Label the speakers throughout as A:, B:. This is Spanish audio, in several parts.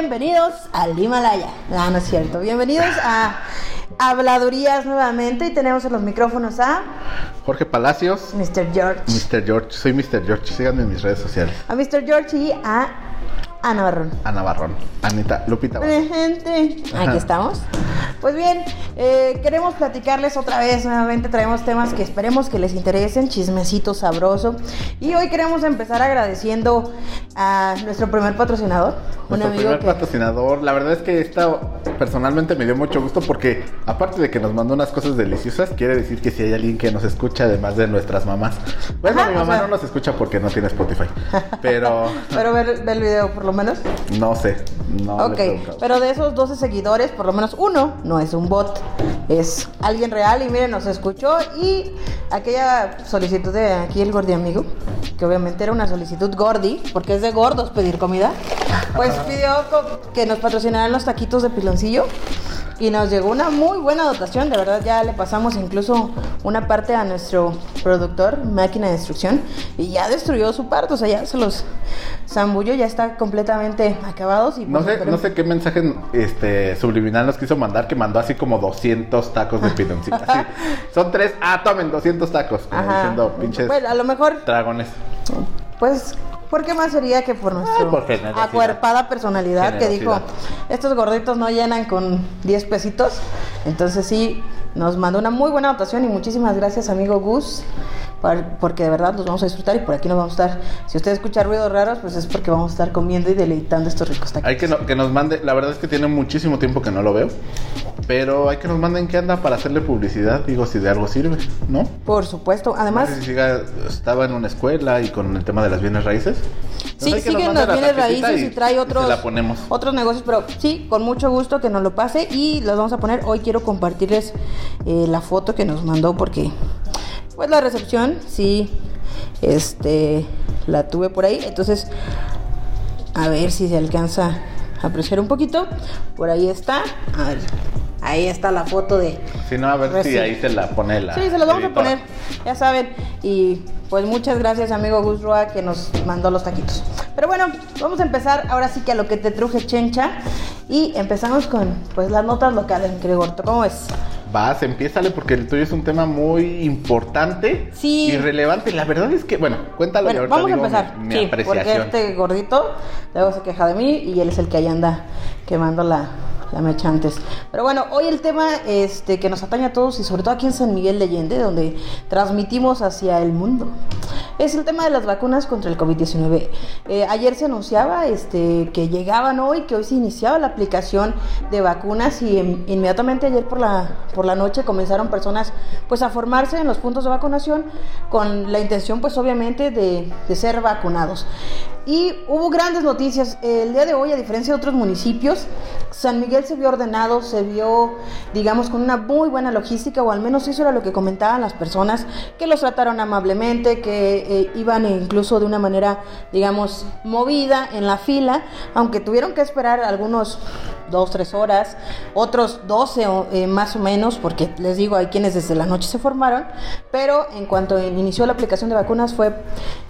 A: bienvenidos al Himalaya. No, no es cierto. Bienvenidos a Habladurías nuevamente y tenemos en los micrófonos a
B: Jorge Palacios,
A: Mr. George.
B: Mr. George, soy Mr. George, síganme en mis redes sociales.
A: A Mr. George y a Ana Barrón.
B: Ana Barrón, Anita, Lupita
A: gente. Aquí estamos. Pues bien, eh, queremos platicarles otra vez. Nuevamente traemos temas que esperemos que les interesen, chismecito sabroso. Y hoy queremos empezar agradeciendo a nuestro primer patrocinador, un
B: Nuestro
A: amigo
B: primer
A: que
B: patrocinador, la verdad es que esta personalmente me dio mucho gusto porque aparte de que nos mandó unas cosas deliciosas, quiere decir que si hay alguien que nos escucha además de nuestras mamás. Bueno,
A: Ajá,
B: mi
A: o
B: mamá
A: sea-
B: no nos escucha porque no tiene Spotify, pero
A: Pero ver, ver el video por lo menos.
B: no sé, no
A: ok, pero de esos 12 seguidores, por lo menos uno no es un bot, es alguien real y miren, nos escuchó y aquella solicitud de aquí el gordi amigo, que obviamente era una solicitud gordi, porque es de gordos pedir comida, pues pidió que nos patrocinaran los taquitos de piloncillo y nos llegó una muy buena dotación, de verdad ya le pasamos incluso una parte a nuestro productor, máquina de destrucción, y ya destruyó su parte, o sea, ya se los zambulló, ya está completamente acabados y
B: No
A: pues,
B: sé,
A: esperemos-
B: no sé qué mensaje este, subliminal nos quiso mandar, que mandó así como 200 tacos de piloncito. así. Son tres, ah, tomen 200 tacos, como
A: Ajá.
B: diciendo pinches
A: Bueno, a lo mejor,
B: dragones.
A: pues, ¿por qué más sería que por nuestra
B: por generosidad.
A: acuerpada personalidad que dijo, estos gorditos no llenan con 10 pesitos? Entonces sí, nos mandó una muy buena dotación y muchísimas gracias, amigo Gus, por- porque de verdad los vamos a disfrutar y por aquí nos vamos a estar. Si usted escucha ruidos raros, pues es porque vamos a estar comiendo y deleitando estos ricos tacos.
B: Hay que, no- que nos mande, la verdad es que tiene muchísimo tiempo que no lo veo, pero hay que nos manden qué anda para hacerle publicidad, digo, si de algo sirve, ¿no?
A: Por supuesto, además...
B: No sé si siga- estaba en una escuela y con el tema de las bienes raíces. Entonces
A: Sí, siguen las
B: la
A: bienes raíces y, trae otros,
B: la ponemos.
A: otros negocios, pero sí, con mucho gusto que nos lo pase y los vamos a poner. Hoy quiero compartirles eh, la foto que nos mandó porque, pues la recepción, sí, este, la tuve por ahí. Entonces, a ver si se alcanza a apreciar un poquito. Por ahí está. A ver, ahí está la foto de,
B: Si no, a ver si ahí se la pone la.
A: Sí, se los vamos a poner, ya saben. Y pues muchas gracias, amigo Gus Roa, que nos mandó los taquitos. Pero bueno, vamos a empezar ahora sí que a lo que te truje chencha. Y empezamos con pues las notas locales, mi querido Gorto. ¿Cómo ves?
B: Vas, empiézale porque el tuyo es un tema muy importante
A: Sí.
B: y relevante. La verdad es que, bueno, cuéntalo y
A: Bueno,
B: ahorita
A: vamos a empezar.
B: mi, mi
A: sí, porque
B: apreciación.
A: este gordito luego se queja de mí y él es el que ahí anda quemando la, la mecha antes. Pero bueno, hoy el tema este, que nos atañe a todos y sobre todo aquí en San Miguel de Allende, donde transmitimos hacia el mundo, es el tema de las vacunas contra el COVID-19. Eh, ayer se anunciaba este, que llegaban hoy, que hoy se iniciaba la aplicación de vacunas y em- inmediatamente ayer por la, por la noche comenzaron personas pues a formarse en los puntos de vacunación con la intención pues obviamente de, de ser vacunados. Y hubo grandes noticias. El día de hoy, a diferencia de otros municipios, San Miguel se vio ordenado, se vio, digamos, con una muy buena logística, o al menos eso era lo que comentaban las personas, que los trataron amablemente, que eh, iban incluso de una manera, digamos, movida en la fila, aunque tuvieron que esperar algunos dos, tres horas, otros 12 o, eh, más o menos, porque les digo, hay quienes desde la noche se formaron, pero en cuanto inició la aplicación de vacunas fue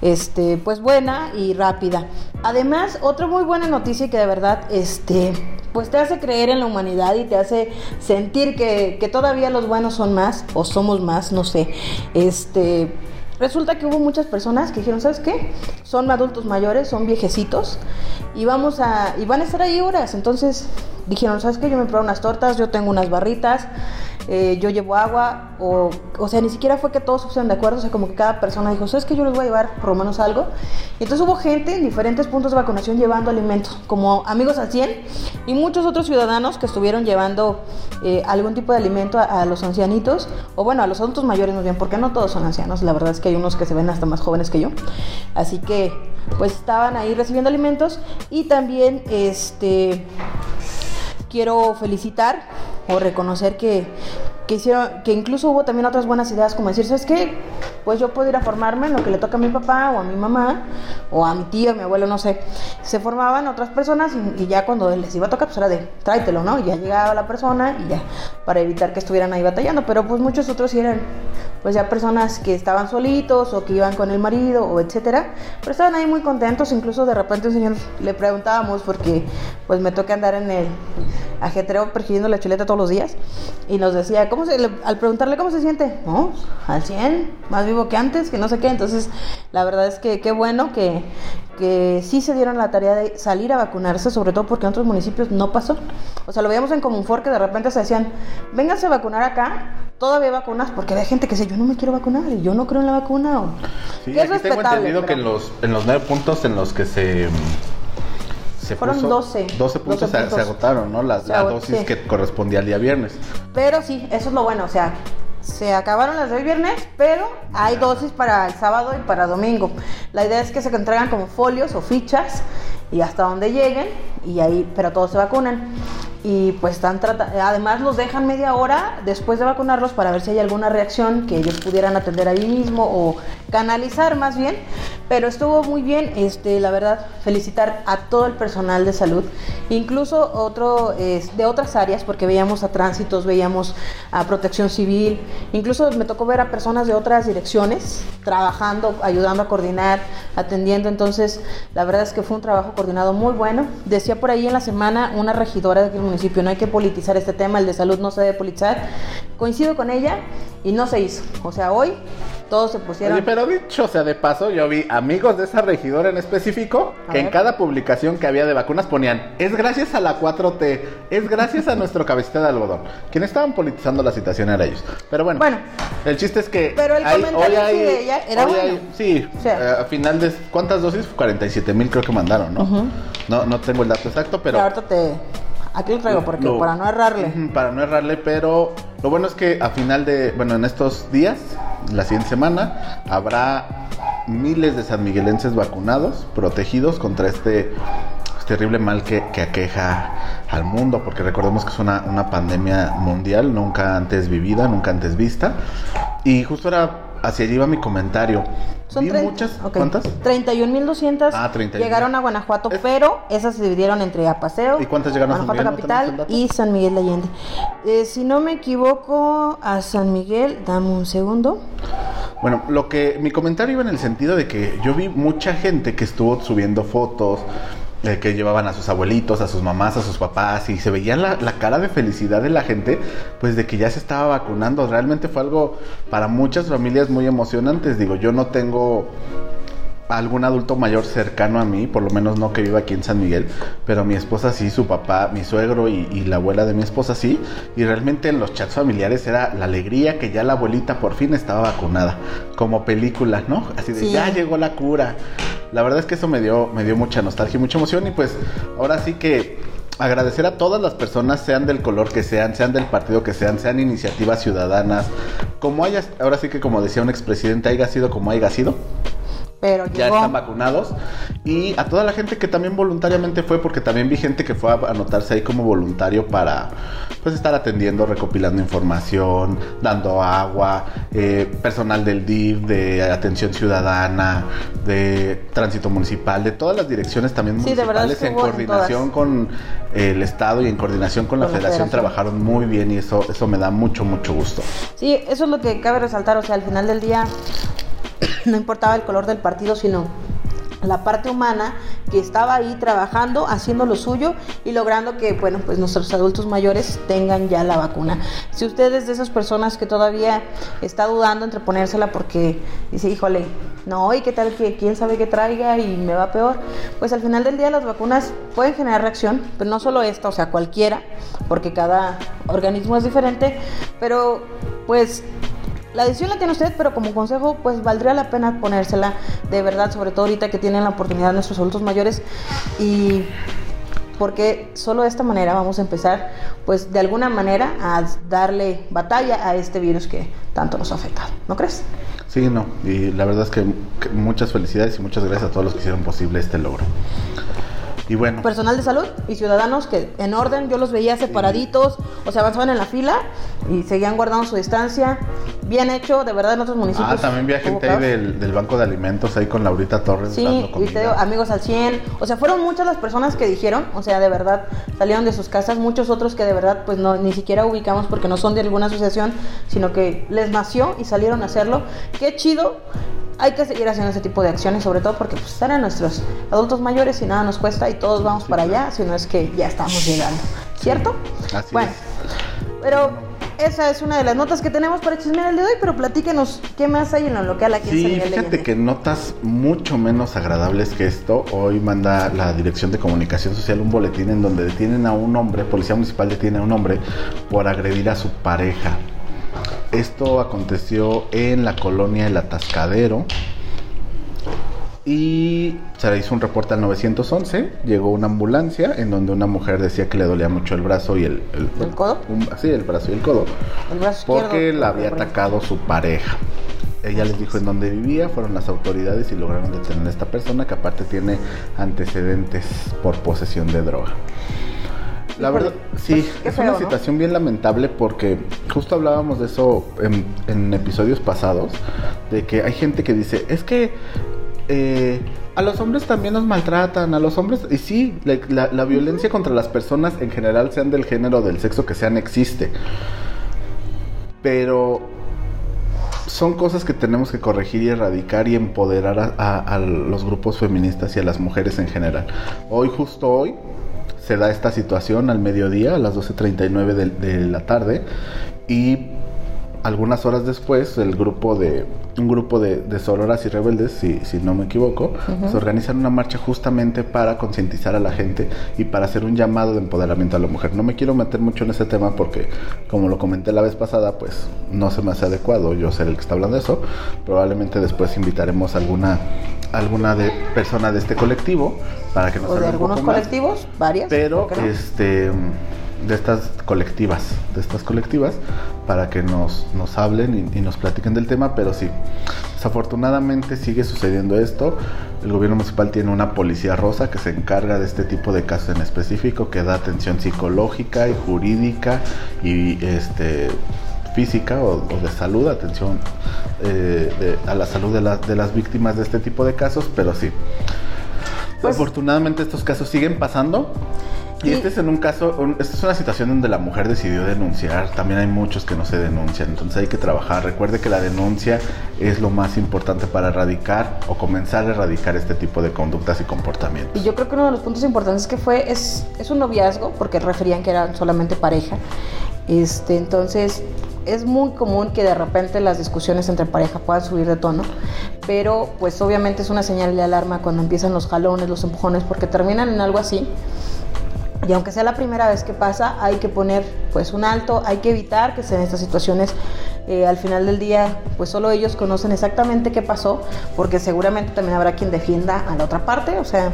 A: este, pues buena y rápida. Además, otra muy buena noticia que de verdad este, pues te hace creer en la humanidad y te hace sentir que, que todavía los buenos son más o somos más, no sé. Este, Resulta que hubo muchas personas que dijeron, ¿sabes qué? Son adultos mayores, son viejecitos y vamos a y van a estar ahí horas. Entonces dijeron, ¿sabes qué? Yo me probé unas tortas, yo tengo unas barritas, eh, yo llevo agua o o sea, ni siquiera fue que todos se pusieron de acuerdo, o sea, como que cada persona dijo, ¿sabes qué? Yo les voy a llevar por lo menos algo. Y entonces hubo gente en diferentes puntos de vacunación llevando alimentos, como amigos al 100 y muchos otros ciudadanos que estuvieron llevando eh, algún tipo de alimento a, a los ancianitos o bueno, a los adultos mayores más bien, porque no todos son ancianos, la verdad es que hay unos que se ven hasta más jóvenes que yo. Así que pues estaban ahí recibiendo alimentos y también este quiero felicitar o reconocer que, que hicieron, que incluso hubo también otras buenas ideas, como decir, ¿sabes qué? Pues yo puedo ir a formarme en lo que le toca a mi papá o a mi mamá o a mi tío, a mi abuelo, no sé. Se formaban otras personas y, ya cuando les iba a tocar, pues era de tráetelo, ¿no? Y ya llegaba la persona y ya, para evitar que estuvieran ahí batallando. Pero pues muchos otros sí eran pues ya personas que estaban solitos o que iban con el marido o etcétera, pero estaban ahí muy contentos, incluso de repente un señor le preguntábamos porque pues me toca andar en el ajetreo persiguiendo la chuleta todos los días y nos decía, ¿cómo se, al preguntarle cómo se siente, no, al 100, más vivo que antes, que no sé qué, entonces la verdad es que qué bueno que, que sí se dieron la tarea de salir a vacunarse, sobre todo porque en otros municipios no pasó. O sea, lo veíamos en Comunfor que de repente se decían, vénganse a vacunar acá, todavía vacunas, porque hay gente que dice, yo no me quiero vacunar, y yo no creo en la vacuna. O...
B: Sí, que aquí tengo entendido que en los, en los nueve puntos en los que se...
A: Se Fueron puso, 12.
B: 12 puntos, 12 puntos. Se, agotaron, ¿no? Las, la dosis sí. que correspondía al día viernes.
A: Pero sí, eso es lo bueno, o sea, se acabaron las de hoy viernes, pero hay dosis para el sábado y para domingo. La idea es que se entregan como folios o fichas y hasta donde lleguen y ahí, pero todos se vacunan y pues están además los dejan media hora después de vacunarlos para ver si hay alguna reacción que ellos pudieran atender ahí mismo o canalizar más bien, pero estuvo muy bien, este, la verdad, felicitar a todo el personal de salud, incluso otro de otras áreas, porque veíamos a tránsitos, veíamos a protección civil, incluso me tocó ver a personas de otras direcciones trabajando, ayudando a coordinar, atendiendo, entonces la verdad es que fue un trabajo coordinado muy bueno. Decía por ahí en la semana una regidora de no hay que politizar este tema, el de salud no se debe politizar. Coincido con ella y no se hizo. O sea, hoy todos se pusieron.
B: Oye, pero dicho sea de paso, yo vi amigos de esa regidora en específico que en cada publicación que había de vacunas ponían: es gracias a la 4T, es gracias a nuestro cabecita de algodón. Quienes estaban politizando la situación eran ellos. Pero bueno, bueno el chiste es que.
A: Pero el comentario de ella era bueno.
B: sí, eh, a final de. ¿Cuántas dosis? 47 mil creo que mandaron, ¿no? No, no tengo el dato exacto, pero.
A: ahorita te Aquí lo traigo porque para no errarle.
B: Para no errarle, pero lo bueno es que a final de, bueno, en estos días, la siguiente semana, habrá miles de sanmiguelenses vacunados, protegidos contra este terrible mal que, que, aqueja al mundo, porque recordemos que es una, una pandemia mundial, nunca antes vivida, nunca antes vista. Y justo era hacia allí va mi comentario. Son muchas, ¿cuántas?
A: 31.200 ah, llegaron a Guanajuato, pero esas se dividieron entre Apaseo,
B: ¿Y cuántas llegaron
A: a San Miguel, Capital y San Miguel de Allende. Eh, si no me equivoco, a San Miguel, dame un segundo.
B: Bueno, lo que mi comentario iba en el sentido de que yo vi mucha gente que estuvo subiendo fotos, que llevaban a sus abuelitos, a sus mamás, a sus papás y se veía la, la, cara de felicidad de la gente, pues de que ya se estaba vacunando. Realmente fue algo para muchas familias muy emocionantes. Digo, yo no tengo algún adulto mayor cercano a mí, por lo menos no que viva aquí en San Miguel, pero mi esposa sí, su papá, mi suegro y, la abuela de mi esposa sí, y realmente en los chats familiares era la alegría que ya la abuelita por fin estaba vacunada, como película, ¿no? Así de ya llegó la cura. La verdad es que eso me dio, me dio mucha nostalgia y mucha emoción y pues ahora sí que agradecer a todas las personas, sean del color que sean, sean del partido que sean, sean iniciativas ciudadanas, como haya, ahora sí que como decía un expresidente, haya sido como haya sido ya están vacunados. Y a toda la gente que también voluntariamente fue, porque también vi gente que fue a anotarse ahí como voluntario para pues estar atendiendo, recopilando información, dando agua, eh, personal del DIF, de atención ciudadana, de tránsito municipal, de todas las direcciones también municipales en coordinación con el Estado y en coordinación con, la, federación, trabajaron muy bien y eso, eso me da mucho, mucho gusto.
A: Sí, eso es lo que cabe resaltar, o sea, al final del día no importaba el color del partido, sino la parte humana que estaba ahí trabajando, haciendo lo suyo y logrando que, bueno, pues nuestros adultos mayores tengan ya la vacuna. Si usted es de esas personas que todavía está dudando entre ponérsela porque dice, híjole, no, y qué tal que quién sabe qué traiga y me va peor, pues al final del día las vacunas pueden generar reacción, pero no solo esta, o sea, cualquiera, porque cada organismo es diferente, pero pues la decisión la tiene usted, pero como consejo, pues valdría la pena ponérsela de verdad, sobre todo ahorita que tienen la oportunidad nuestros adultos mayores y porque solo de esta manera vamos a empezar, pues de alguna manera, a darle batalla a este virus que tanto nos ha afectado. ¿No crees?
B: Sí, no. Y la verdad es que muchas felicidades y muchas gracias a todos los que hicieron posible este logro. Y bueno.
A: Personal de salud y ciudadanos que en orden yo los veía separaditos, o sea, avanzaban en la fila y seguían guardando su distancia. bien hecho, de verdad en otros municipios.
B: Ah, también vi a gente ahí del, del, Banco de Alimentos ahí con Laurita Torres.
A: Sí, y te digo, amigos al 100. O sea, fueron muchas las personas que dijeron, o sea, de verdad salieron de sus casas, muchos otros que de verdad pues no ni siquiera ubicamos porque no son de alguna asociación, sino que les nació y salieron a hacerlo. Qué chido hay que seguir haciendo ese tipo de acciones, sobre todo porque pues, están a nuestros adultos mayores y nada nos cuesta y todos vamos para allá, si no es que ya estamos llegando, ¿cierto?
B: Así
A: bueno, pero esa es una de las notas que tenemos para chismear el de hoy, pero platíquenos qué más hay en lo local aquí
B: sí,
A: en
B: San fíjate que notas mucho menos agradables que esto. Hoy manda la Dirección de Comunicación Social un boletín en donde detienen a un hombre, Policía Municipal detiene a un hombre por agredir a su pareja. Esto aconteció en la colonia El Atascadero. Y se le hizo un reporte al 911. Llegó una ambulancia en donde una mujer decía que le dolía mucho el brazo y el.
A: ¿El, codo?
B: sí, el brazo y el codo.
A: El brazo
B: porque la había atacado su pareja. Ella les dijo en dónde vivía, fueron las autoridades y lograron detener a esta persona que aparte tiene antecedentes por posesión de droga. La verdad, sí, pues, es una situación bien lamentable porque justo hablábamos de eso en, episodios pasados, de que hay gente que dice, es que eh, a los hombres también nos maltratan, a los hombres, y sí, la, violencia contra las personas en general, sean del género o del sexo que sean, existe. Pero son cosas que tenemos que corregir y erradicar y empoderar a los grupos feministas y a las mujeres en general. Hoy, justo hoy, se da esta situación al mediodía, a las 12.39 de, de la tarde, y algunas horas después, el grupo de un grupo de, de sororas y rebeldes, si, si no me equivoco, se organizan una marcha justamente para concientizar a la gente y para hacer un llamado de empoderamiento a la mujer. No me quiero meter mucho en ese tema porque, como lo comenté la vez pasada, pues no se me hace adecuado yo ser el que está hablando de eso. Probablemente después invitaremos a alguna alguna de, persona de este colectivo para que nos
A: o de algunos colectivos, varias.
B: Pero este de estas colectivas, de estas colectivas, para que nos, nos hablen y, nos platiquen del tema, pero sí, desafortunadamente sigue sucediendo esto. El gobierno municipal tiene una policía rosa que se encarga de este tipo de casos en específico, que da atención psicológica y jurídica y este física o, de salud, atención eh, a la salud de, de las víctimas de este tipo de casos, pero sí. Pues, Afortunadamente estos casos siguen pasando y este es en un caso, esta es una situación donde la mujer decidió denunciar. También hay muchos que no se denuncian, entonces hay que trabajar. Recuerde que la denuncia es lo más importante para erradicar o comenzar a erradicar este tipo de conductas y comportamientos.
A: Y yo creo que uno de los puntos importantes que fue es, es un noviazgo, porque referían que eran solamente pareja. Este, entonces, es muy común que de repente las discusiones entre pareja puedan subir de tono, pero pues obviamente es una señal de alarma cuando empiezan los jalones, los empujones, porque terminan en algo así y aunque sea la primera vez que pasa, hay que poner pues un alto, hay que evitar que sean estas situaciones. Eh, al final del día, pues solo ellos conocen exactamente qué pasó, porque seguramente también habrá quien defienda a la otra parte. O sea,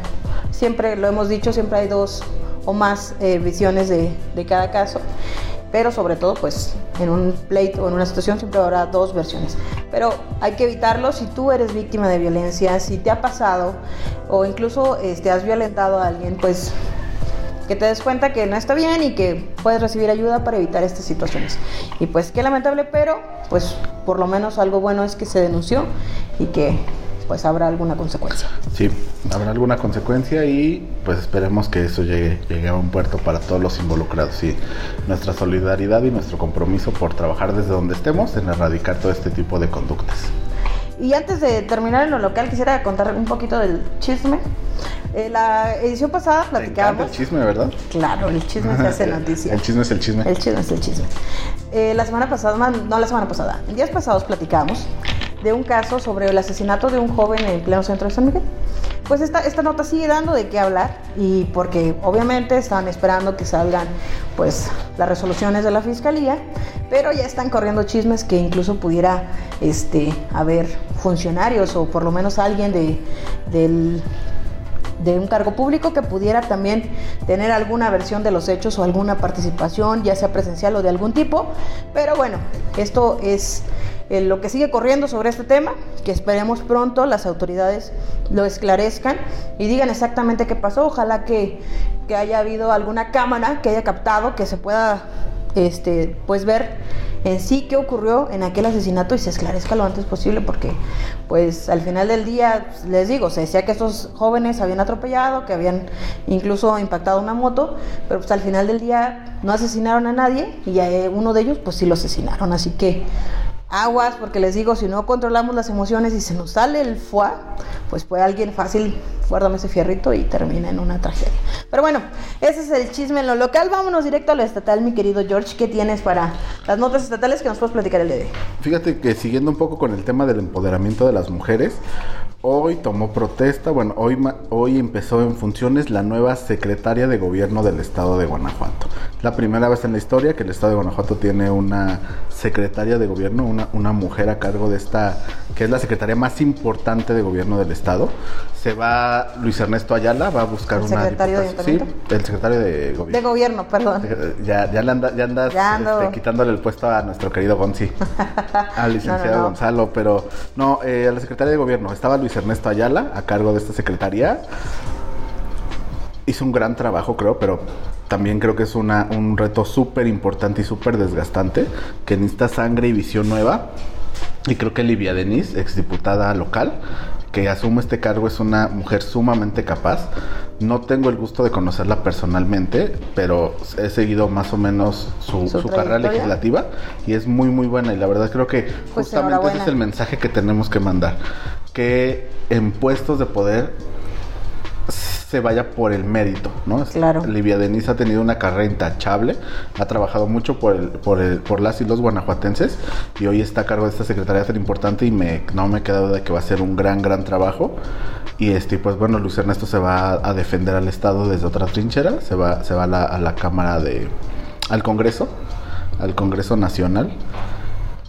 A: siempre lo hemos dicho, siempre hay dos o más eh, visiones de, de cada caso pero sobre todo pues en un pleito o en una situación siempre habrá dos versiones. Pero hay que evitarlo si tú eres víctima de violencia, si te ha pasado o incluso este, has violentado a alguien, pues que te des cuenta que no está bien y que puedes recibir ayuda para evitar estas situaciones. Y pues qué lamentable, pero pues por lo menos algo bueno es que se denunció y que pues habrá alguna consecuencia.
B: Sí, habrá alguna consecuencia y pues esperemos que eso llegue, llegue a un puerto para todos los involucrados y nuestra solidaridad y nuestro compromiso por trabajar desde donde estemos en erradicar todo este tipo de conductas.
A: Y antes de terminar en lo local, quisiera contar un poquito del chisme. Eh, la edición pasada platicábamos.
B: el chisme, ¿verdad?
A: Claro, el chisme se hace noticia.
B: el chisme es el chisme.
A: El chisme es el chisme. Eh, la semana pasada, no la semana pasada, días pasados platicamos de un caso sobre el asesinato de un joven en pleno centro de San Miguel. Pues esta, esta nota sigue dando de qué hablar y porque obviamente están esperando que salgan pues las resoluciones de la fiscalía, pero ya están corriendo chismes que incluso pudiera este, haber funcionarios o por lo menos alguien de, del de un cargo público que pudiera también tener alguna versión de los hechos o alguna participación, ya sea presencial o de algún tipo. Pero bueno, esto es eh, lo que sigue corriendo sobre este tema, que esperemos pronto las autoridades lo esclarezcan y digan exactamente qué pasó. Ojalá que, haya habido alguna cámara que haya captado, que se pueda este, pues ver en sí qué ocurrió en aquel asesinato y se esclarezca lo antes posible porque pues al final del día pues, les digo, se decía que estos jóvenes habían atropellado, que habían incluso impactado una moto, pero pues al final del día no asesinaron a nadie y a uno de ellos pues sí lo asesinaron, así que aguas, porque les digo, si no controlamos las emociones y se nos sale el fuá, pues puede alguien fácil guárdame ese fierrito y termina en una tragedia. Pero bueno, ese es el chisme en lo local. Vámonos directo a lo estatal, mi querido George. ¿Qué tienes para las notas estatales que nos puedes platicar el hoy?
B: Fíjate que siguiendo un poco con el tema del empoderamiento de las mujeres, hoy tomó protesta, bueno, hoy, hoy empezó en funciones la nueva secretaria de gobierno del estado de Guanajuato. La primera vez en la historia que el estado de Guanajuato tiene una secretaria de gobierno, una, una mujer a cargo de esta, que es la secretaria más importante de gobierno del estado. Se va Luis Ernesto Ayala, va a buscar
A: ¿El
B: una
A: secretario de
B: Sí, el secretario de gobierno.
A: De gobierno, perdón.
B: Ya, ya, le anda, ya andas
A: Ya
B: este, quitándole el puesto a nuestro querido Gonzi, al licenciado
A: No, no, no.
B: Gonzalo, pero no, eh, a la secretaria de gobierno estaba Luis Ernesto Ayala a cargo de esta secretaría. Hizo un gran trabajo, creo, pero también creo que es una, un reto súper importante y súper desgastante, que necesita sangre y visión nueva. Y creo que Livia Denis, exdiputada local, que asume este cargo, es una mujer sumamente capaz. No tengo el gusto de conocerla personalmente, pero he seguido más o menos su,
A: ¿Su
B: su carrera legislativa y es muy, muy buena. Y la verdad creo que
A: Pues
B: justamente ese es el mensaje que tenemos que mandar. Que en puestos de poder se vaya por el mérito, ¿no?
A: Claro.
B: Livia Denis ha tenido una carrera intachable, ha trabajado mucho por el, por el, por las y los guanajuatenses y hoy está a cargo de esta secretaría tan importante y me, no me queda duda de que va a ser un gran, gran trabajo. Y este, pues bueno, Luis Ernesto se va a, defender al Estado desde otra trinchera, se va, se va a la, a la Cámara de, al Congreso, al Congreso Nacional,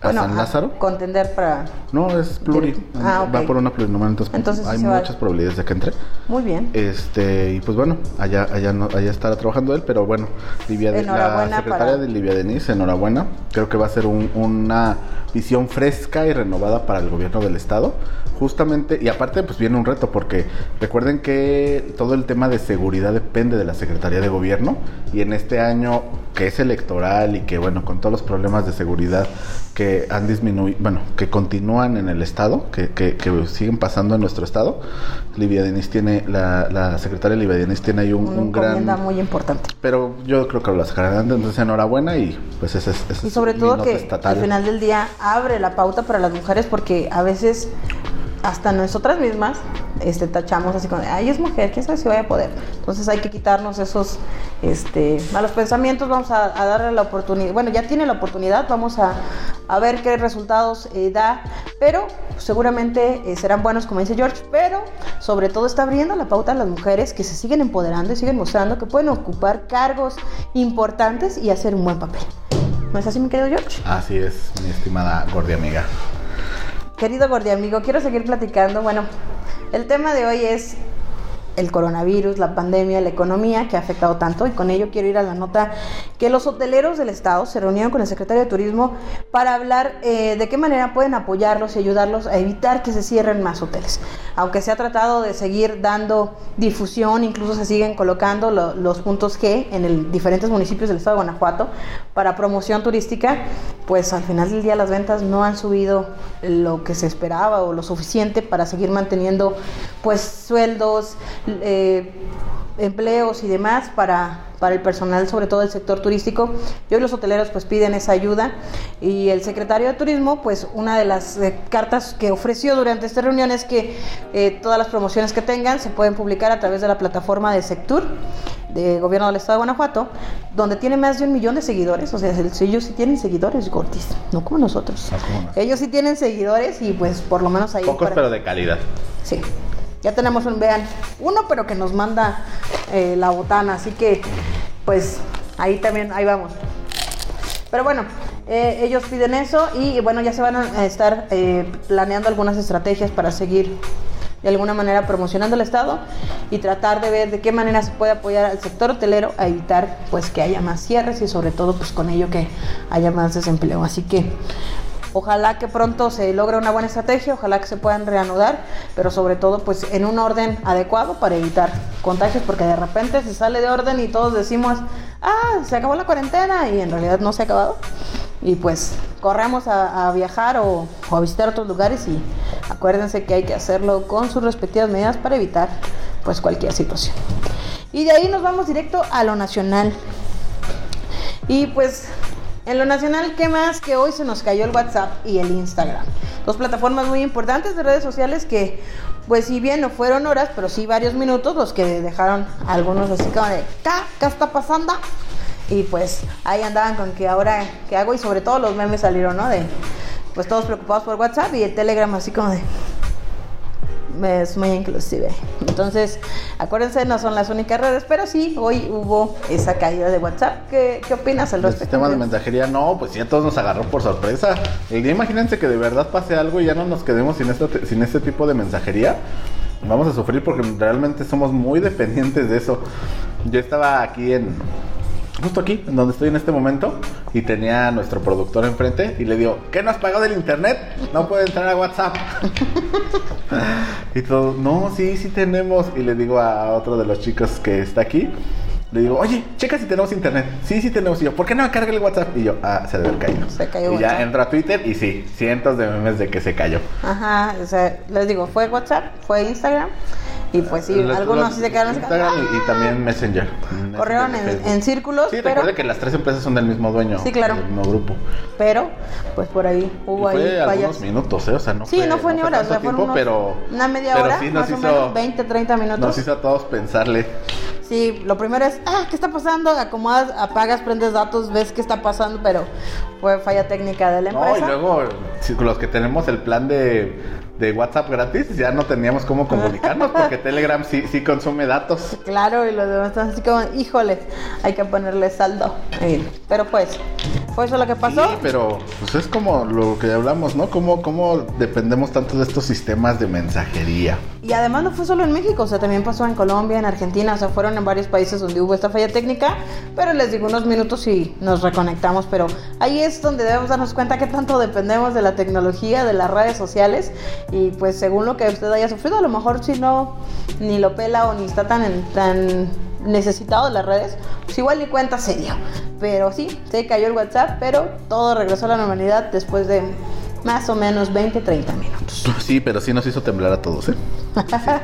A: Bueno,
B: San Lázaro.
A: contender para...
B: No, es pluri.
A: Ah,
B: Va por una plurinominal, entonces, hay
A: va.
B: muchas probabilidades de que entre.
A: Muy bien.
B: Este, y pues bueno, allá, allá, no, allá estará trabajando él, pero bueno, Livia de, la secretaria
A: para-
B: de Livia Denise, enhorabuena. Creo que va a ser un- una visión fresca y renovada para el gobierno del estado. Justamente, y aparte, pues viene un reto, porque recuerden que todo el tema de seguridad depende de la Secretaría de Gobierno, y en este año que es electoral y que, bueno, con todos los problemas de seguridad que han disminuido, bueno, que continúan en el estado, que, que- que siguen pasando en nuestro estado, Livia Denis tiene, la, la secretaria Livia Denis tiene ahí un,
A: Una
B: un gran...
A: muy importante.
B: Pero yo creo que lo sacarán adelante, entonces enhorabuena y pues ese es... ese
A: Y sobre todo que
B: estatal.
A: al final del día abre la pauta para las mujeres porque a veces hasta nosotras mismas este, tachamos así como, ay, es mujer, quién sabe si vaya a poder. Entonces hay que quitarnos esos este, malos pensamientos, vamos a, darle la oportunidad, bueno, ya tiene la oportunidad, vamos a, a ver qué resultados eh, da, pero seguramente eh, serán buenos, como dice George, pero sobre todo está abriendo la pauta a las mujeres que se siguen empoderando y siguen mostrando que pueden ocupar cargos importantes y hacer un buen papel. ¿No es así, mi querido George?
B: Así es, mi estimada gordi amiga.
A: Querido Gordi amigo, quiero seguir platicando. Bueno, el tema de hoy es el coronavirus, la pandemia, la economía que ha afectado tanto y con ello quiero ir a la nota que los hoteleros del estado se reunieron con el secretario de Turismo para hablar eh, de qué manera pueden apoyarlos y ayudarlos a evitar que se cierren más hoteles. Aunque se ha tratado de seguir dando difusión, incluso se siguen colocando lo- los puntos G en diferentes municipios del estado de Guanajuato para promoción turística, pues al final del día las ventas no han subido lo que se esperaba o lo suficiente para seguir manteniendo pues sueldos, eh, empleos y demás para, para el personal, sobre todo del sector turístico. Y hoy los hoteleros pues piden esa ayuda y el secretario de Turismo pues una de las eh, cartas que ofreció durante esta reunión es que eh, todas las promociones que tengan se pueden publicar a través de la plataforma de Sectur de Gobierno del Estado de Guanajuato, donde tiene más de un millón de seguidores, o sea, el- ellos sí tienen seguidores, Gortis, no como nosotros.
B: No nosotros.
A: Ellos sí tienen seguidores y pues por lo menos ahí...
B: Pocos
A: para-
B: pero de calidad.
A: Sí. Ya tenemos un, vean, uno, pero que nos manda eh, la botana. Así que, pues, ahí también, ahí vamos. Pero bueno, eh, ellos piden eso y bueno, ya se van a estar eh, planeando algunas estrategias para seguir de alguna manera promocionando el Estado y tratar de ver de qué manera se puede apoyar al sector hotelero a evitar pues que haya más cierres y sobre todo pues con ello que haya más desempleo. Así que Ojalá que pronto se logre una buena estrategia, ojalá que se puedan reanudar, pero sobre todo pues en un orden adecuado para evitar contagios, porque de repente se sale de orden y todos decimos, ah, se acabó la cuarentena y en realidad no se ha acabado. y pues corremos a, viajar o, o, a visitar otros lugares y acuérdense que hay que hacerlo con sus respectivas medidas para evitar pues cualquier situación. Y de ahí nos vamos directo a lo nacional. Y pues en lo nacional, ¿qué más? Que hoy se nos cayó el WhatsApp y el Instagram. Dos plataformas muy importantes de redes sociales que, pues si bien no fueron horas, pero sí varios minutos los que dejaron algunos así como de, ¿qué, ¿Qué está pasando? Y pues ahí andaban con que ahora, ¿qué hago? Y sobre todo los memes salieron, ¿no? De, pues todos preocupados por WhatsApp y el Telegram así como de, es muy inclusive. Entonces, acuérdense, no son las únicas redes, pero sí, hoy hubo esa caída de WhatsApp. ¿Qué, qué opinas al respecto?
B: El sistema de mensajería, no, pues ya todos nos agarró por sorpresa. El día, imagínense que de verdad pase algo y ya no nos quedemos sin, esto, sin este tipo de mensajería. Vamos a sufrir porque realmente somos muy dependientes de eso. Yo estaba aquí en, justo aquí, en donde estoy en este momento, y tenía a nuestro productor enfrente y le digo, ¿qué no has pagado del internet? No puede entrar a WhatsApp. y todo, no, sí, sí tenemos. Y le digo a otro de los chicos que está aquí, le digo, oye, checa si tenemos internet. Sí, sí tenemos. Y yo, ¿por qué no me carga el WhatsApp? Y yo, ah, se debe caído.
A: Se cayó
B: Y ya entro a Twitter y sí, cientos de memes de que se cayó.
A: Ajá, o sea, les digo, fue WhatsApp, fue Instagram. Y pues sí,
B: Los-
A: algunos
B: los-
A: sí se quedaron
B: Instagram y, y también Messenger.
A: Corrieron en, en círculos,
B: Sí,
A: pero,
B: recuerde que las tres empresas son del mismo dueño.
A: Sí, claro.
B: Del mismo grupo.
A: pero pues por ahí hubo
B: Y fue
A: ahí
B: algunos minutos, ¿eh? O sea, no
A: Sí,
B: fue,
A: no fue ni horas, o sea,
B: tiempo,
A: unos-
B: pero...
A: una media
B: pero
A: hora,
B: sí nos
A: más o
B: hizo-
A: menos, 20, 30 minutos.
B: Nos hizo a todos pensarle.
A: Sí, lo primero es, ah, ¿qué está pasando? Acomodas, apagas, prendes datos, ves qué está pasando, pero fue falla técnica de la
B: No, y
A: empresa.
B: luego los que tenemos el plan de, de WhatsApp gratis, ya no teníamos cómo comunicarnos porque Telegram sí, sí consume datos.
A: Claro, y los demás están así como, híjole, hay que ponerle saldo. Pero pues, fue eso lo que pasó.
B: Sí, pero pues es como lo que hablamos, ¿no? Cómo, cómo dependemos tanto de estos sistemas de mensajería.
A: Y además no fue solo en México, o sea, también pasó en Colombia, en Argentina, o sea, fueron en varios países donde hubo esta falla técnica, pero les digo unos minutos y nos reconectamos, pero ahí es donde debemos darnos cuenta que tanto dependemos de la tecnología, de las redes sociales, y pues según lo que usted haya sufrido, a lo mejor si no, ni lo pela o ni está tan, tan necesitado de las redes, pues igual ni cuenta se dio. Pero sí, se cayó el WhatsApp, pero todo regresó a la normalidad después de más o menos 20, 30 minutos.
B: Sí, pero sí nos hizo temblar a todos, ¿eh?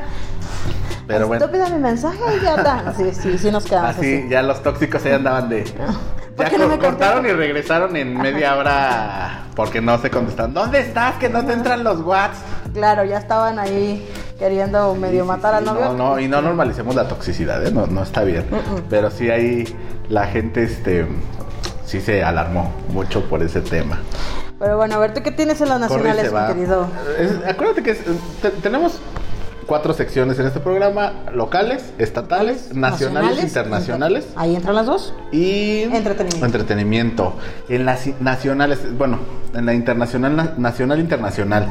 B: Pero bueno.
A: Estúpida mi mensaje y ya está. Sí, sí, sí nos quedamos
B: Así,
A: así.
B: ya los tóxicos ahí andaban de...
A: ¿Por
B: Ya
A: qué no me
B: co- cortaron y regresaron en media hora porque no se contestaron. ¿Dónde estás? Que no te entran los whats.
A: Claro, ya estaban ahí queriendo medio
B: Sí,
A: matar
B: sí,
A: al novio.
B: No, no, y no normalicemos la toxicidad, ¿eh? No, no está bien. Pero sí ahí la gente, este... Sí se alarmó mucho por ese tema.
A: Pero bueno, a ver, ¿tú qué tienes en los nacionales, mi querido?
B: Es- acuérdate que es- te- tenemos cuatro secciones en este programa: locales, estatales, nacionales, internacionales
A: inter- Ahí entran las dos.
B: y
A: Entretenimiento.
B: entretenimiento. En las nacionales, bueno, en la internacional, na- nacional, internacional.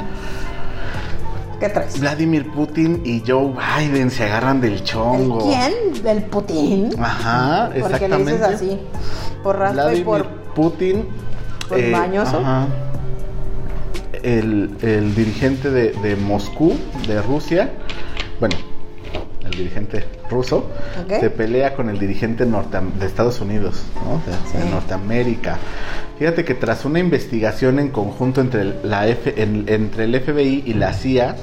A: ¿Qué traes?
B: Vladimir Putin y Joe Biden se agarran del
A: ¿El
B: chongo.
A: quién? ¿El Putin?
B: Ajá,
A: ¿Por qué le
B: exactamente.
A: dices así? Por raspa y
B: Vladimir
A: por...
B: Putin.
A: por mañoso.
B: ajá. El, el dirigente de, de Moscú, de Rusia, bueno, el dirigente ruso, se pelea con el dirigente norte, de Estados Unidos, ¿no? de. Norteamérica. Fíjate que tras una investigación en conjunto entre, el- la F- en- entre el FBI y la CIA,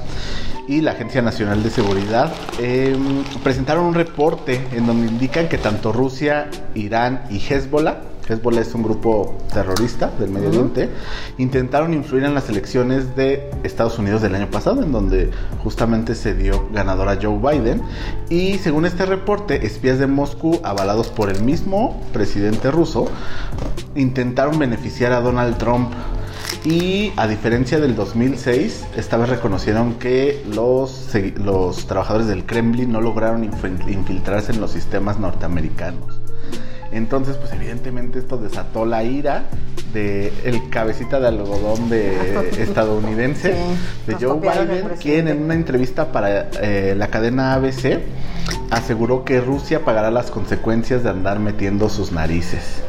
B: y la Agencia Nacional de Seguridad eh, presentaron un reporte en donde indican que tanto Rusia, Irán y Hezbollah, Hezbollah es un grupo terrorista del Medio. Oriente, intentaron influir en las elecciones de Estados Unidos del año pasado, en donde justamente se dio ganadora Joe Biden. Y según este reporte, espías de Moscú, avalados por el mismo presidente ruso, intentaron beneficiar a Donald Trump. Y a diferencia del 2006, esta vez reconocieron que los, trabajadores del Kremlin no lograron infil- infiltrarse en los sistemas norteamericanos. Entonces, pues evidentemente esto desató la ira de el cabecita de algodón de estadounidense,
A: Sí,
B: de Joe Biden, quien en una entrevista para eh, la cadena ABC aseguró que Rusia pagará las consecuencias de andar metiendo sus narices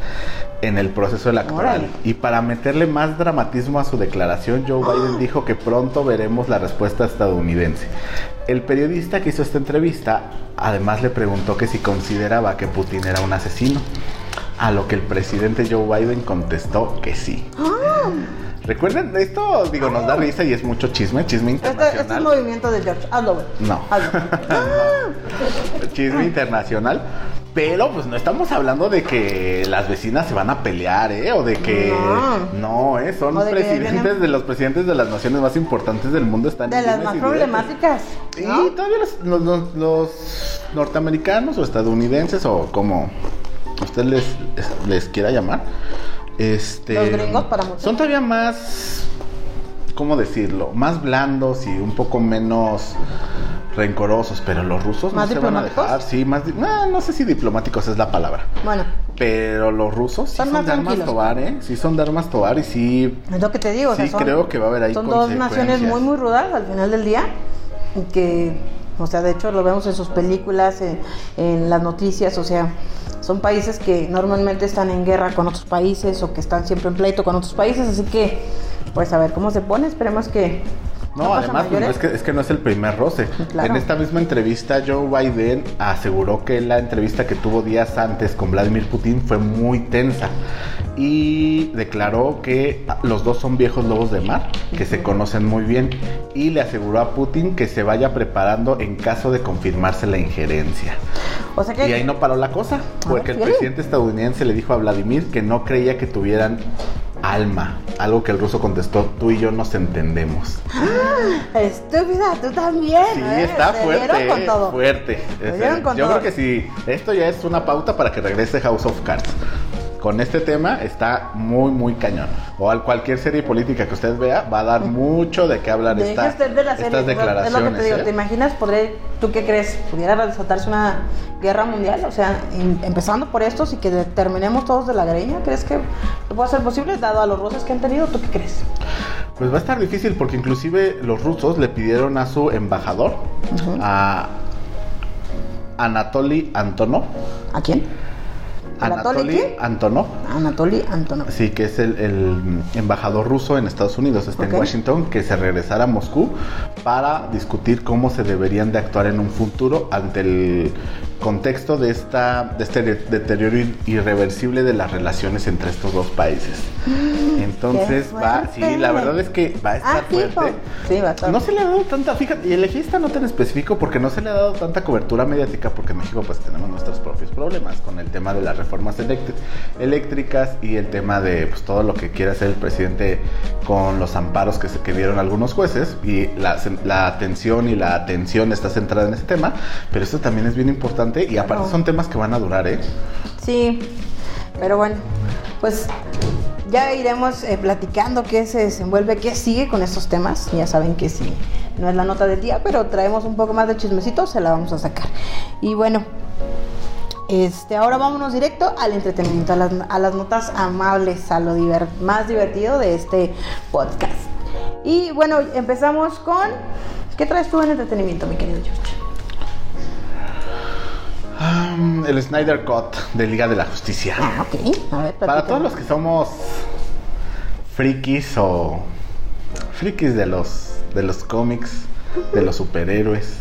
B: en el proceso electoral. Y para meterle más dramatismo a su declaración, Joe Biden dijo que pronto veremos la respuesta estadounidense. El periodista que hizo esta entrevista además le preguntó que si consideraba que Putin era un asesino. a lo que el presidente Joe Biden contestó que sí.
A: Ah.
B: Recuerden, esto digo, nos da risa y es mucho chisme, chisme
A: Este,
B: internacional.
A: este es movimiento de George. Hazlo, güey.
B: No.
A: Hazlo.
B: chisme internacional. Pero pues no estamos hablando de que las vecinas se van a pelear, ¿eh? O de que... No, ¿eh? Son
A: de
B: presidentes
A: vienen-
B: de los presidentes de las naciones más importantes del mundo. Están
A: De las más
B: y
A: problemáticas.
B: Y
A: ¿no?
B: todavía los, los- los- los norteamericanos o estadounidenses o como usted les, les quiera llamar, este,
A: Los gringos para muchos.
B: son todavía más, ¿cómo decirlo? Más blandos y un poco menos rencorosos, pero los rusos
A: ¿Más
B: no se van a dejar, sí, más, no, no sé si diplomáticos es la palabra,
A: Bueno,
B: pero los rusos sí
A: Son
B: son, de armas tobar, ¿eh? Sí son de armas tobar y sí
A: es lo que te digo. o sea,
B: Sí,
A: son-
B: creo que va a haber ahí
A: Son dos naciones muy, muy rudas al final del día. y Que, o sea, de hecho lo vemos en sus películas, en, las noticias. O sea, son países que normalmente están en guerra con otros países o que están siempre en pleito con otros países. Así que, pues a ver cómo se pone. Esperemos que.
B: No, además, pues, no, es, que, es que no es el primer roce.
A: Claro.
B: En esta misma entrevista, Joe Biden aseguró que la entrevista que tuvo días antes con Vladimir Putin fue muy tensa y declaró que los dos son viejos lobos de mar, que se conocen muy bien y le aseguró a Putin que se vaya preparando en caso de confirmarse la injerencia.
A: O sea que.
B: Y ahí no paró la cosa, porque el presidente estadounidense le dijo a Vladimir que no creía que tuvieran alma, algo que el ruso contestó, tú y yo nos entendemos.
A: Estúpida, tú también.
B: Sí,
A: ¿eh?
B: está fuerte,
A: con todo.
B: fuerte.
A: Con
B: yo
A: todo.
B: creo que sí, esto ya es una pauta para que regrese House of Cards. Con este tema está muy, muy cañón. O al cualquier serie política que usted vea, va a dar mucho de qué hablar
A: De
B: esta,
A: hecho, usted de la serie,
B: estas declaraciones.
A: es lo que te digo,
B: ¿eh?
A: ¿te imaginas? podré- ¿Tú qué crees? ¿Pudiera desatarse una guerra mundial? O sea, em- empezando por estos y que terminemos todos de la greña, ¿crees que puede ser posible dado a los roces que han tenido? ¿Tú qué crees?
B: Pues va a estar difícil porque inclusive los rusos le pidieron a su embajador, a Anatoly Antonov,
A: ¿A quién? ¿Anatoly?
B: Antonov,
A: Anatoly Antonov.
B: Sí, que es el, el embajador ruso en Estados Unidos, está en Washington, que se regresara a Moscú para discutir cómo se deberían de actuar en un futuro ante el contexto de esta de este de- deterioro ir- irreversible de las relaciones entre estos dos países. Entonces
A: Qué
B: va, sí, la verdad es que va a estar
A: Ah,
B: fuerte.
A: Sí, va a estar.
B: No se le ha dado tanta, fíjate, y elegí esta nota en específico porque no se le ha dado tanta cobertura mediática porque en México pues tenemos nuestros propios problemas con el tema de las reformas eléctri- eléctricas y el tema de pues, todo lo que quiere hacer el presidente con los amparos que se que dieron algunos jueces y la, la atención y la atención está centrada en ese tema, pero esto también es bien importante y aparte son temas que van a durar, ¿eh?
A: Sí, pero bueno, pues ya iremos eh, platicando qué se desenvuelve, qué sigue con estos temas. Ya saben que sí, no es la nota del día, pero traemos un poco más de chismecito, se la vamos a sacar. Y bueno, este, ahora vámonos directo al entretenimiento, a las, a las notas amables, a lo diver- más divertido de este podcast. Y bueno, empezamos con... ¿Qué traes tú en entretenimiento, mi querido George?
B: Um, el Snyder Cut de Liga de la Justicia.
A: Ah, ok. A ver,
B: Para todos los que somos frikis o frikis de los de los cómics, de los superhéroes.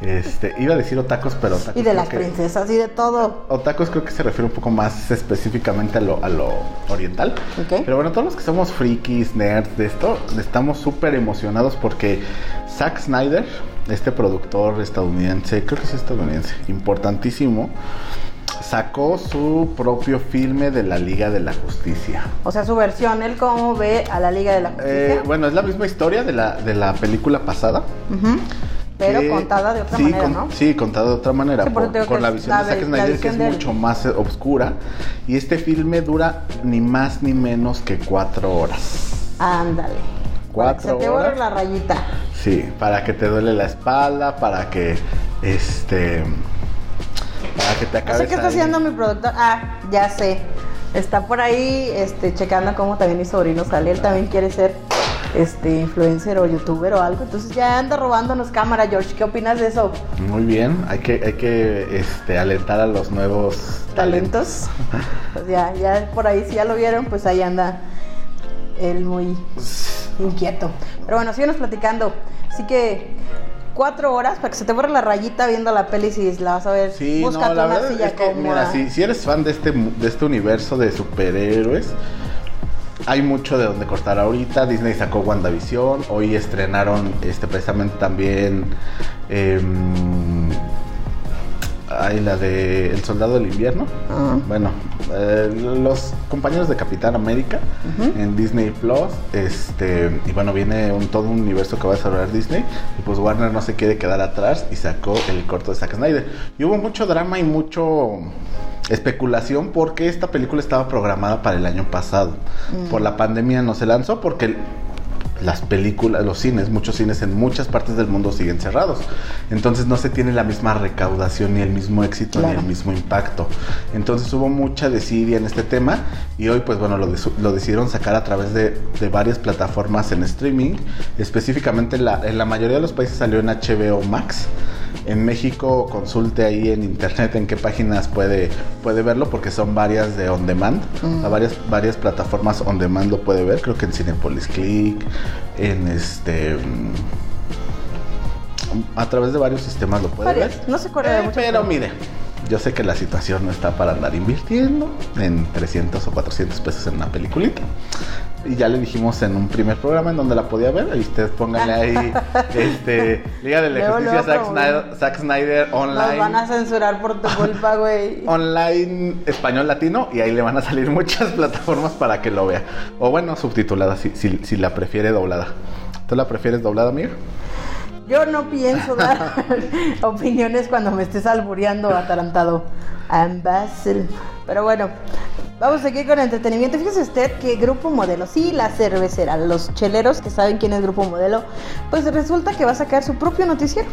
B: Este, iba a decir otakus, pero
A: Y de las
B: que-
A: princesas y de todo.
B: Otakus creo que se refiere un poco más específicamente a lo, a lo oriental.
A: Ok.
B: Pero bueno, todos los que somos frikis, nerds de esto, estamos súper emocionados porque Zack Snyder, este productor estadounidense, creo que es estadounidense, importantísimo, sacó su propio filme de la Liga de la Justicia.
A: O sea, su versión, él cómo ve a la Liga de la Justicia.
B: Eh, bueno, es la misma historia de la, de la película pasada.
A: Pero
B: que-
A: contada de otra
B: sí,
A: manera,
B: con-
A: ¿no?
B: Sí, contada de otra manera,
A: Sí, por
B: con la visión
A: la
B: de Zack Snyder, que es
A: de él.
B: mucho más oscura. Y este filme dura ni más ni menos que cuatro horas.
A: Ándale. Para que
B: Cuatro
A: se te
B: horas.
A: la rayita.
B: Sí, para que te duele la espalda, para que este. Para que te
A: No
B: acabes.
A: sé qué está
B: ahí.
A: haciendo mi productor. Ah, ya sé. Está por ahí este, checando cómo también mi sobrino sale. Él también quiere ser este influencer o youtuber o algo. Entonces ya anda robándonos cámara, George. ¿Qué opinas de eso?
B: Muy bien, hay que, hay que este, alentar a los nuevos
A: Talentos. Pues ya, ya por ahí, si ya lo vieron, pues ahí anda él muy inquieto. Pero bueno, síguenos platicando. Así que cuatro horas para que se te borre la rayita viendo la peli si la vas a ver.
B: Sí, no,
A: Búscate
B: la
A: una
B: verdad
A: silla
B: es que,
A: cómoda.
B: mira, si, si eres fan de este, de este universo de superhéroes, hay mucho de donde cortar ahorita. Disney sacó WandaVision, hoy estrenaron este precisamente también em, ay, la de El Soldado del Invierno.
A: Ah.
B: Bueno, eh, los compañeros de Capitán América en Disney Plus, este, y bueno, viene un, todo un universo que va a desarrollar Disney, y pues Warner no se quiere quedar atrás y sacó el corto de Zack Snyder. Y hubo mucho drama y mucho especulación porque esta película estaba programada para el año pasado. Por la pandemia no se lanzó porque las películas, los cines, muchos cines en muchas partes del mundo siguen cerrados. Entonces no se tiene la misma recaudación, ni el mismo éxito,
A: Claro.
B: ni el mismo impacto. Entonces hubo mucha desidia en este tema y hoy pues bueno, lo, lo decidieron sacar a través de, de varias plataformas en streaming. Específicamente en la, en la mayoría de los países salió en HBO Max. En México consulte ahí en internet en qué páginas puede, puede verlo porque son varias de on demand. O sea, varias, varias plataformas on demand lo puede ver. Creo que en Cinepolis Click, en este... mm, A través de varios sistemas lo puede
A: Varias,
B: ver.
A: no se acuerda de
B: Eh,
A: muchas,
B: Pero
A: pero-
B: mire, yo sé que la situación no está para andar invirtiendo en 300 o 400 pesos en una peliculita. Y ya le dijimos en un primer programa en donde la podía ver. Y ustedes pónganle ahí, este, Liga de la
A: Luego,
B: Justicia
A: luego,
B: Zack Snyder, Zack Snyder
A: Nos van a
B: online.
A: censurar por tu culpa, güey.
B: Online español latino y ahí le van a salir muchas plataformas para que lo vea. O bueno, subtitulada si, si, si la prefiere doblada. ¿Tú la prefieres doblada, amiga?
A: Yo no pienso dar opiniones cuando me estés albureando atarantado. Ambassador. Pero bueno, vamos a seguir con entretenimiento. Fíjese usted que Grupo Modelo, sí, la cervecera, los cheleros que saben quién es Grupo Modelo, pues resulta que va a sacar su propio noticiero.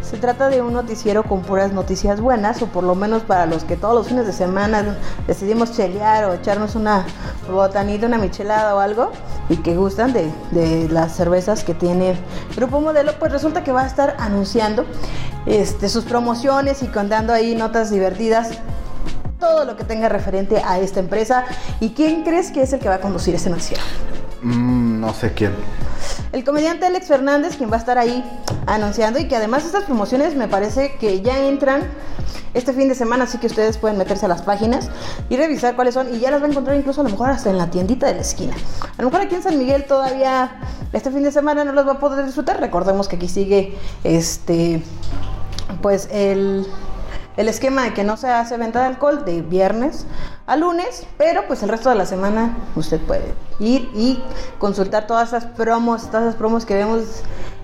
A: Se trata de un noticiero con puras noticias buenas, o por lo menos para los que todos los fines de semana decidimos chelear o echarnos una botanita, una michelada o algo, y que gustan de, de las cervezas que tiene Grupo Modelo, pues resulta que va a estar anunciando este, sus promociones y contando ahí notas divertidas todo lo que tenga referente a esta empresa. ¿Y quién crees que es el que va a conducir ese noticiero?
B: Mm, no sé quién.
A: El comediante Alex Fernández, quien va a estar ahí anunciando y que además estas promociones me parece que ya entran este fin de semana, así que ustedes pueden meterse a las páginas y revisar cuáles son y ya las va a encontrar incluso a lo mejor hasta en la tiendita de la esquina. A lo mejor aquí en San Miguel todavía este fin de semana no los va a poder disfrutar. Recordemos que aquí sigue este pues el el esquema de que no se hace venta de alcohol de viernes a lunes, pero pues el resto de la semana usted puede ir y consultar todas esas promos, todas esas promos que vemos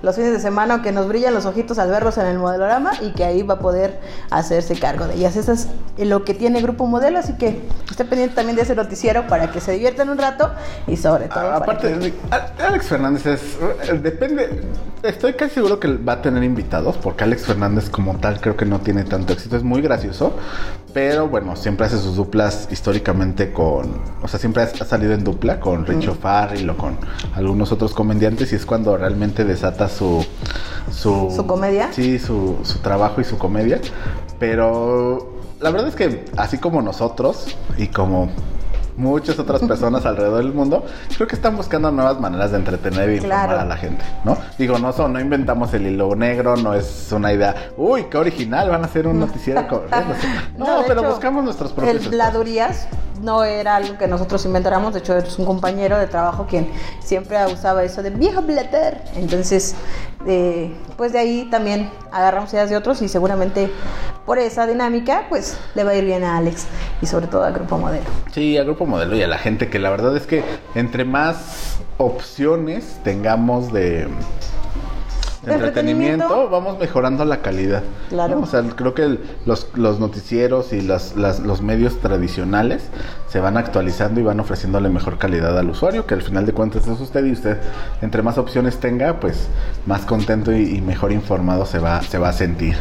A: los fines de semana, que nos brillan los ojitos al verlos en el modelorama y que ahí va a poder hacerse cargo de ellas. Eso es lo que tiene Grupo Modelo, así que esté pendiente también de ese noticiero para que se diviertan un rato y sobre todo...
B: Aparte,
A: que-
B: Alex Fernández es. eh, Depende. Estoy casi seguro que va a tener invitados, porque Alex Fernández, como tal, creo que no tiene tanto éxito. Es muy gracioso, pero bueno, siempre hace sus duplas históricamente con. O sea, siempre ha, ha salido en dupla con Richo Farrell o con algunos otros comediantes, y es cuando realmente desata su. Su,
A: ¿Su comedia?
B: Sí, su, su trabajo y su comedia. Pero la verdad es que, así como nosotros y como muchas otras personas alrededor del mundo, creo que están buscando nuevas maneras de entretener y informar a la gente, ¿no? Digo, no son, no inventamos el hilo negro, no es una idea, uy, qué original, van a hacer un noticiero con... No, pero
A: hecho,
B: buscamos nuestros propios
A: El. Bladurías no era algo que nosotros inventáramos, de hecho es un compañero de trabajo quien siempre usaba eso de viejo blater. Entonces, eh, pues de ahí también agarramos ideas de otros y seguramente por esa dinámica, pues le va a ir bien a Alex y sobre todo al grupo modelo.
B: Sí, al grupo modelo y a la gente que la verdad es que entre más opciones tengamos de, de
A: De
B: entretenimiento,
A: entretenimiento.
B: vamos mejorando la calidad.
A: Claro.
B: ¿no? O sea, creo que el- los, los noticieros y las, las- los medios tradicionales se van actualizando y van ofreciéndole mejor calidad al usuario, que al final de cuentas es usted y usted, entre más opciones tenga, pues más contento y, y mejor informado se va, se va a sentir.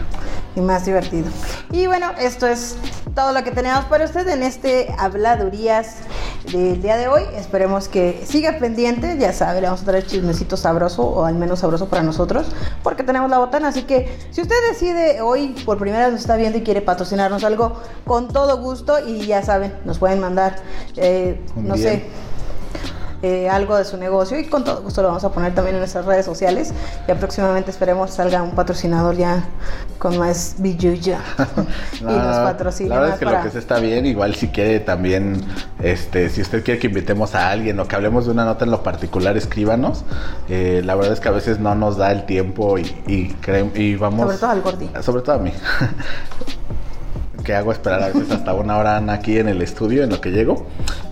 A: Y más divertido. Y bueno, esto es todo lo que tenemos para usted en este Habladurías del día de hoy. Esperemos que siga pendiente. Ya sabe, le vamos a traer chismecito sabroso o al menos sabroso para nosotros porque tenemos la botana. Así que si usted decide hoy por primera vez nos está viendo y quiere patrocinarnos algo, con todo gusto y ya saben, nos pueden mandar, eh, no
B: bien.
A: sé. Eh, algo de su negocio y con todo gusto lo vamos a poner también en nuestras redes sociales. Ya próximamente esperemos salga un patrocinador ya con más billuyo
B: No,
A: y nos patrocine.
B: La verdad es que
A: para-
B: lo que se está bien, igual si quiere también, este, si usted quiere que invitemos a alguien o que hablemos de una nota en lo particular, escríbanos. Eh, la verdad es que a veces no nos da el tiempo y, y, y vamos...
A: Sobre todo al Gordi.
B: Sobre todo a mí. que hago esperar a veces hasta una hora aquí en el estudio en lo que llego.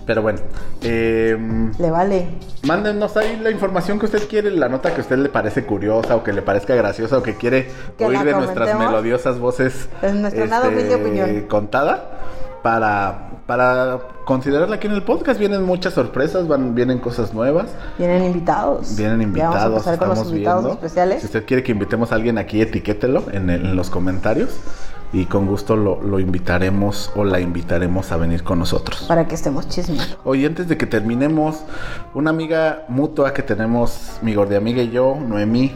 B: Pero bueno, eh,
A: Le vale.
B: Mándenos ahí la información que usted quiere, la nota que a usted le parece curiosa o que le parezca graciosa o que quiere
A: Que
B: oír de nuestras melodiosas voces este,
A: Es nuestra nada humilde opinión.
B: contada para, para considerarla aquí en el podcast. Vienen muchas sorpresas, van, vienen cosas nuevas,
A: Vienen invitados.
B: vienen invitados.
A: vamos a empezar con los invitados
B: viendo.
A: especiales.
B: Si usted quiere que invitemos a alguien aquí, etiquételo en, el- en los comentarios y con gusto lo, lo invitaremos o la invitaremos a venir con nosotros.
A: Para que estemos chismeando.
B: Oye, antes de que terminemos, una amiga mutua que tenemos, mi gorda amiga y yo, Noemí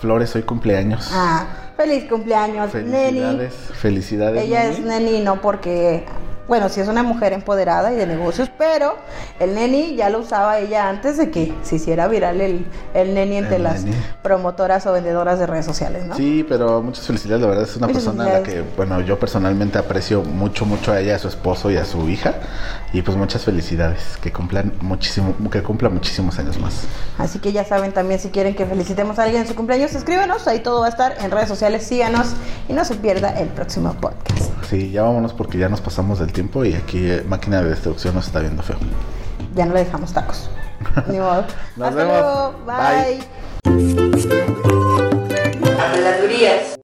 B: Flores, hoy cumpleaños.
A: Ah, feliz cumpleaños, Neni.
B: felicidades, felicidades.
A: Ella es neni no porque, bueno, sí es una mujer empoderada y de negocios, pero el neni ya lo usaba ella antes de que se hiciera viral el, el neni entre
B: El
A: las
B: neni.
A: promotoras o vendedoras de redes sociales, ¿no?
B: Sí, pero muchas felicidades, la verdad es una
A: Muchas
B: persona a la que, bueno, yo personalmente aprecio mucho, mucho a ella, a su esposo y a su hija. Y pues muchas felicidades, que cumplan muchísimo, que cumpla muchísimos años más.
A: Así que ya saben también si quieren que felicitemos a alguien en su cumpleaños, escríbenos, ahí todo va a estar en redes sociales, síganos y no se pierda el próximo podcast.
B: Sí, ya vámonos porque ya nos pasamos del tiempo y aquí eh, máquina de destrucción nos está viendo feo.
A: Ya no le dejamos tacos. Ni modo.
B: Nos
A: Hasta
B: vemos.
A: luego.
B: Bye.
A: Bye. Habladurías.